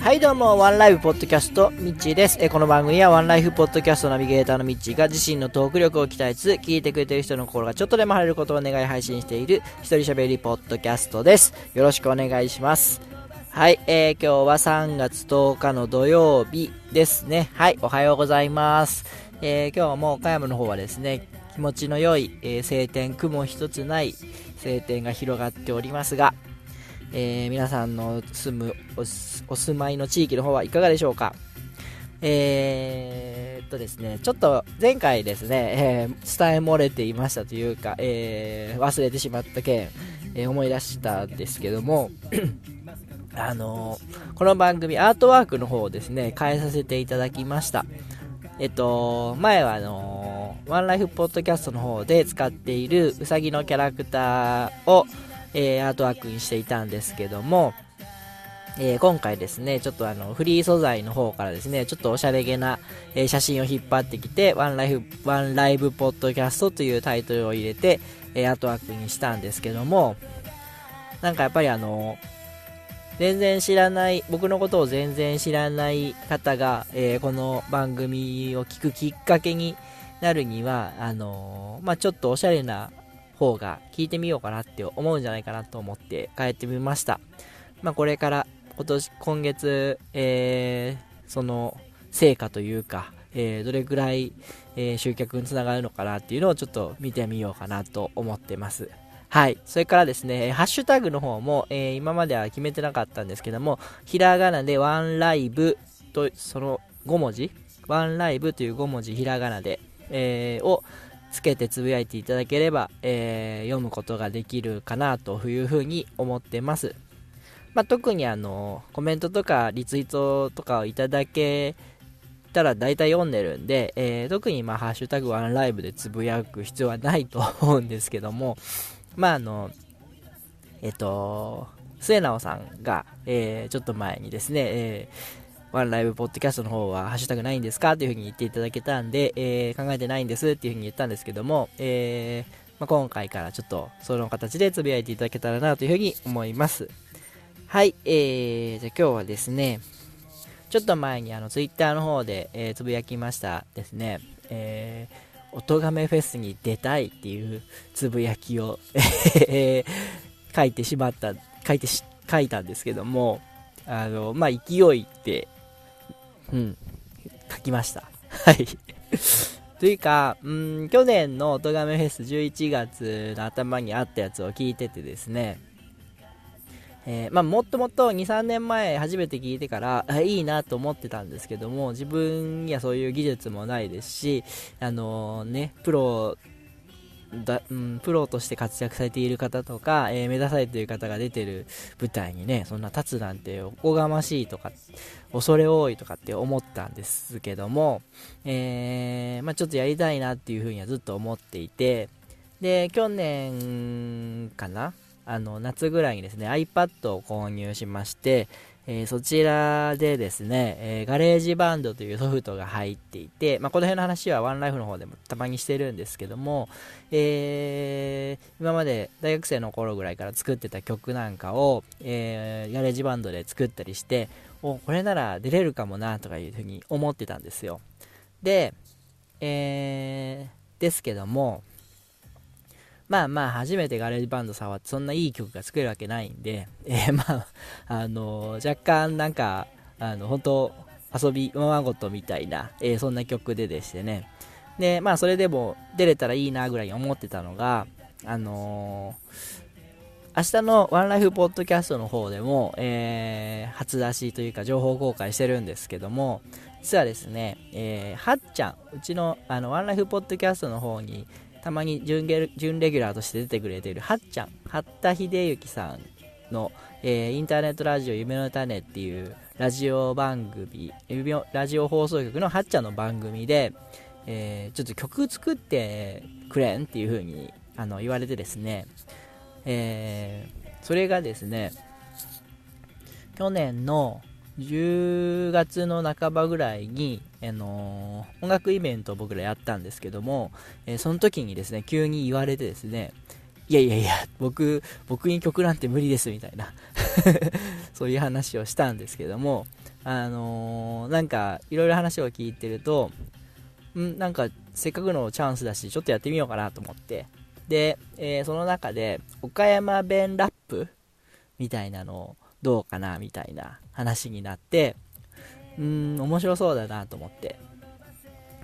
はいどうも、ワンライフポッドキャスト、ミッチーです。えこの番組はワンライフポッドキャストナビゲーターのミッチーが自身のトーク力を鍛えつつ、聞いてくれてる人の心がちょっとでも晴れることを願い配信している一人喋りポッドキャストです。よろしくお願いします。はい、えー、今日は3月10日の土曜日ですね。はい、おはようございます。えー、今日も岡山の方はですね、気持ちの良い、えー、晴天、雲一つない晴天が広がっておりますが、えー、皆さんの住むお住まいの地域の方はいかがでしょうか？えー、っとですね、ちょっと前回ですね、えー、伝え漏れていましたというか、えー、忘れてしまった件、え思い出したんですけども、あのこの番組アートワークの方をですね、変えさせていただきました。えっと、前はあのワンライフポッドキャストの方で使っているうさぎのキャラクターを、えー、アートワークにしていたんですけども、えー、今回ですね、ちょっとあの、フリー素材の方からですね、ちょっとおしゃれげな、えー、写真を引っ張ってきて、ワンライフ、ワンライブポッドキャストというタイトルを入れて、えー、アートワークにしたんですけども、なんかやっぱりあの、全然知らない、僕のことを全然知らない方が、えー、この番組を聞くきっかけになるには、あのまあ、ちょっとおしゃれな方が聞いてみようかなって思うんじゃないかなと思って帰ってみました。まあ、これから今年、今月、えー、その成果というか、えー、どれくらい、えー、集客につながるのかなっていうのをちょっと見てみようかなと思ってます。はい。それからですね、ハッシュタグの方も、えー、今までは決めてなかったんですけども、ひらがなでワンライブと、その5文字、ワンライブという5文字ひらがなで、えー、をつけてつぶやいていただければ、えー、読むことができるかなというふうに思ってます。まあ、特にあの、コメントとかリツイートとかをいただけたら大体読んでるんで、えー、特にまあ、ハッシュタグワンライブでつぶやく必要はないと思うんですけども、まああの、えっと、末直さんが、えー、ちょっと前にですね、えー、ワンライブポッドキャストの方はハッシュタグないんですかというふうに言っていただけたんで、えー、考えてないんですっていうふうに言ったんですけども、えー、まあ、今回からちょっとその形でつぶやいていただけたらなというふうに思います。はい、えー、じゃあ今日はですね、ちょっと前にあのツイッターの方で、えー、つぶやきましたですね、えー音亀フェスに出たいっていうつぶやきを書いてしまった、書いてし、書いたんですけども、あの、まあ、勢いって、うん、書きました。はい。というか、うん、去年の音亀フェス11月の頭にあったやつを聞いててですね、えー、まあ、もっともっと2、3年前初めて聞いてからいいなと思ってたんですけども自分にはそういう技術もないですし、あのー、ね、プロだ、うん、プロとして活躍されている方とか、えー、目指されている方が出てる舞台にね、そんな立つなんておこがましいとか、恐れ多いとかって思ったんですけども、えー、まあ、ちょっとやりたいなっていうふうにはずっと思っていて、で、去年かな？あの夏ぐらいにですね iPad を購入しまして、えー、そちらでですね、えー、 GarageBand というソフトが入っていて、まあ、この辺の話はワンライフの方でもたまにしてるんですけども、えー、今まで大学生の頃ぐらいから作ってた曲なんかを、え GarageBand で作ったりしておこれなら出れるかもなとかいうふうに思ってたんですよ。で、えですけどもまあまあ、初めて GarageBand 触って、そんないい曲が作れるわけないんで、えー、まあ、あのー、若干なんか、あの、本当遊び、ままごとみたいな、えー、そんな曲ででしてね。で、まあ、それでも出れたらいいなぐらいに思ってたのが、あの明日のワンライフポッドキャストの方でも、えー、初出しというか情報公開してるんですけども、実はですね、えー、はっちゃん、うちのあのワンライフポッドキャストの方に、たまに準レギュラーとして出てくれているはっちゃん、八田秀幸さんの、えー、インターネットラジオ夢の種っていうラジオ番組、ラジオ放送局のはっちゃんの番組で、えー、ちょっと曲作ってくれんっていう風にあに言われてですね、えー、それがですね、去年の10月の半ばぐらいに、あのー、音楽イベントを僕らやったんですけども、えー、その時にですね、急に言われてですね、いやいやいや、僕、僕に曲なんて無理ですみたいな そういう話をしたんですけども、あのー、なんか、いろいろ話を聞いてると、んなんか、せっかくのチャンスだし、ちょっとやってみようかなと思って、で、え、その中で、岡山弁ラップみたいなのをどうかなみたいな話になって、うーん、面白そうだなと思って。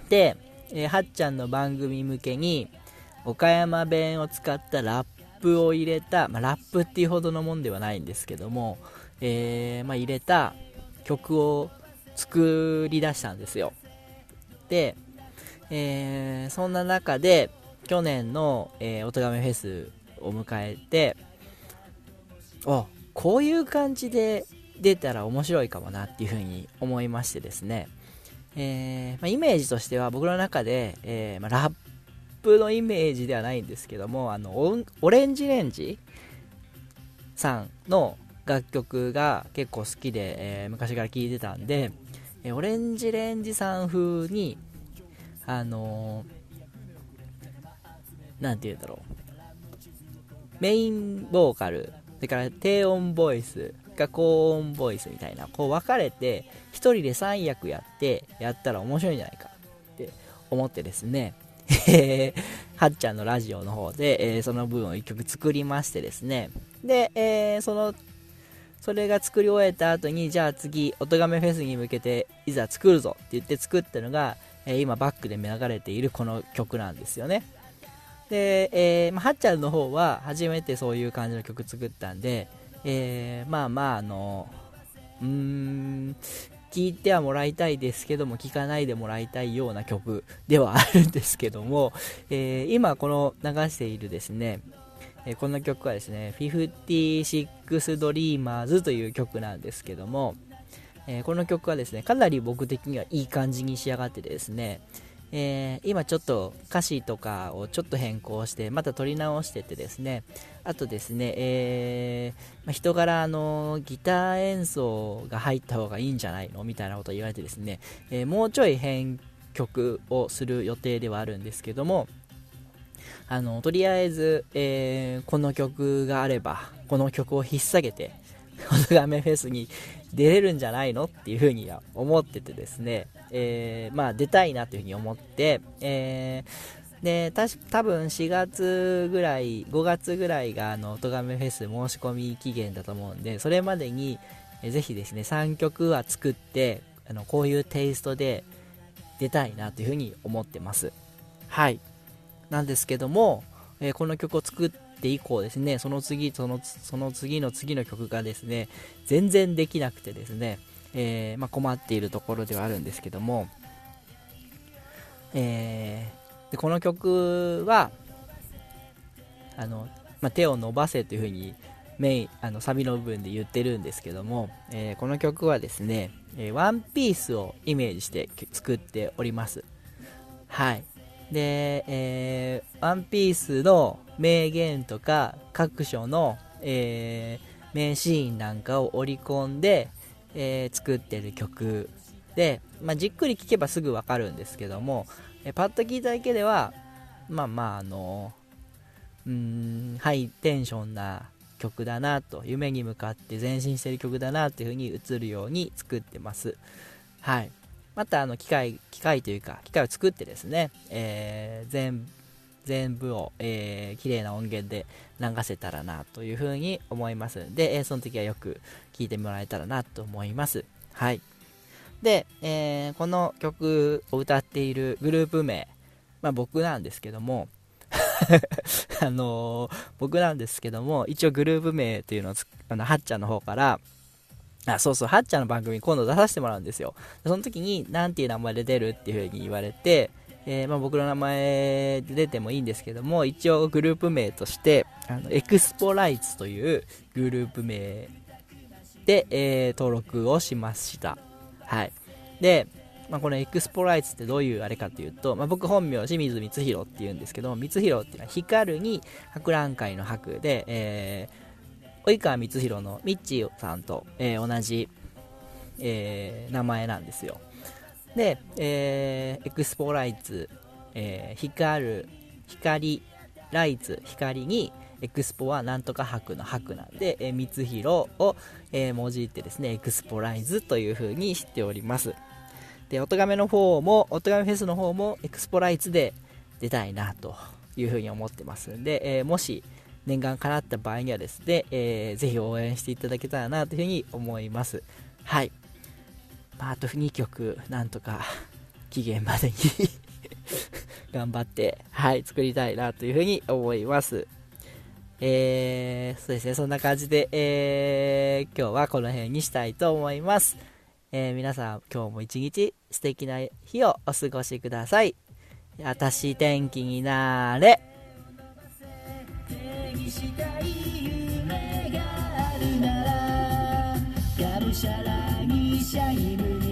で、えー、はっちゃんの番組向けに、岡山弁を使ったラップを入れた、まあ、ラップっていうほどのもんではないんですけども、えー、まあ、入れた曲を作り出したんですよ。で、えー、そんな中で、去年の、えー、おとがめフェスを迎えて、あ、こういう感じで出たら面白いかもなっていうふうに思いましてですね、えー、まあ、イメージとしては僕の中で、えー、まあ、ラップのイメージではないんですけどもあのオレンジレンジさんの楽曲が結構好きで、えー、昔から聴いてたんで、えオレンジレンジさん風にあの何て言うんだろう。メインボーカルそれから低音ボイスが高音ボイスみたいなこう分かれて1人で3役やってやったら面白いんじゃないかって思ってですねえはっちゃんのラジオの方で、えー、その分を1曲作りましてですね、で、えー、その、それが作り終えた後に、じゃあ次、おとがめフェスに向けて、いざ作るぞって言って作ったのが、え、今バックで流れているこの曲なんですよね。で、えー、まあ、はっちゃんの方は初めてそういう感じの曲作ったんで、えー、まあまあ、あの、うーん、聞いてはもらいたいですけども、聞かないでもらいたいような曲ではあるんですけども、えー、今この流しているですね、えー、この曲はですね、56 Dreamers という曲なんですけども、え、この曲はですね、かなり僕的にはいい感じに仕上がってですね、えー、今ちょっと歌詞とかをちょっと変更してまた撮り直しててですね。あとですね、えー、まあ、人柄のギター演奏が入った方がいいんじゃないのみたいなことを言われてですね、えー、もうちょい編曲をする予定ではあるんですけどもあのとりあえず、えこの曲があればこの曲を引っ提げてオルガメフェスに出れるんじゃないの？っていうふうには思っててですね、えー、まあ出たいなというふうに思って、えー、で、た多分4月ぐらい、5月ぐらいが、あの、とがめフェス申し込み期限だと思うんで、それまでに、えー、ぜひですね、3曲は作って、あの、こういうテイストで出たいなというふうに思ってます。はい。なんですけども、えー、この曲を作って以降ですね、その次、その、その次の次の曲がですね、全然できなくてですね、えー、まあ、困っているところではあるんですけども、えー、でこの曲は、あの、まあ、手を伸ばせというふうにメイン、あの、サビの部分で言ってるんですけども、えー、この曲はですね、えワンピースをイメージして作っております。はい。で、えー、ワンピースの名言とか各所の、えー、名シーンなんかを織り込んで、えー、作ってる曲。で、まあ、じっくり聴けばすぐわかるんですけども、えパッと聞いただけではまあまああのうんハイテンションな曲だなと夢に向かって前進してる曲だなという風に映るように作ってます。はい。またあの機械機械というか機械を作ってですね、えー、全全部を、えー、綺麗な音源で流せたらなというふうに思いますで、え、その時はよく聴いてもらえたらなと思いますはいで、えー、この曲を歌っているグループ名、まあ、僕なんですけども あのー、僕なんですけども一応グループ名というのをあのはっちゃんの方からあ、そうそう、はっちゃんの番組今度出させてもらうんですよ。その時に、なんていう名前で出るっていう風に言われて、えー、まあ、僕の名前で出てもいいんですけども、一応グループ名として、あのエクスポライツというグループ名で、えー、登録をしました。はい。で、まあ、このエクスポライツってどういうあれかというと、まあ、僕本名清水光弘っていうんですけど、光弘っていうのは光るに博覧会の博で、えー、及川光弘のミッチーさんと、えー、同じ、えー、名前なんですよ。で、えー、エクスポライツ、えー、光る、光、ライツ、光に、エクスポはなんとか博の博なんで、えー、光弘を、えー、文字ってですね、エクスポライズという風にしております。で、おとがめの方も、おとがめフェスの方もエクスポライズで出たいなという風に思ってますんで、えー、もし念願叶った場合にはですね、えー、ぜひ応援していただけたらなという風に思います。はい。まあ、あと2曲、なんとか期限までに 頑張って、はい、作りたいなというふうに思います。えー、そうですね、そんな感じで、えー、今日はこの辺にしたいと思います。えー、皆さん、今日も一日素敵な日をお過ごしください。私天気になれ。手にしたい夢があるならがむしゃらにシャイム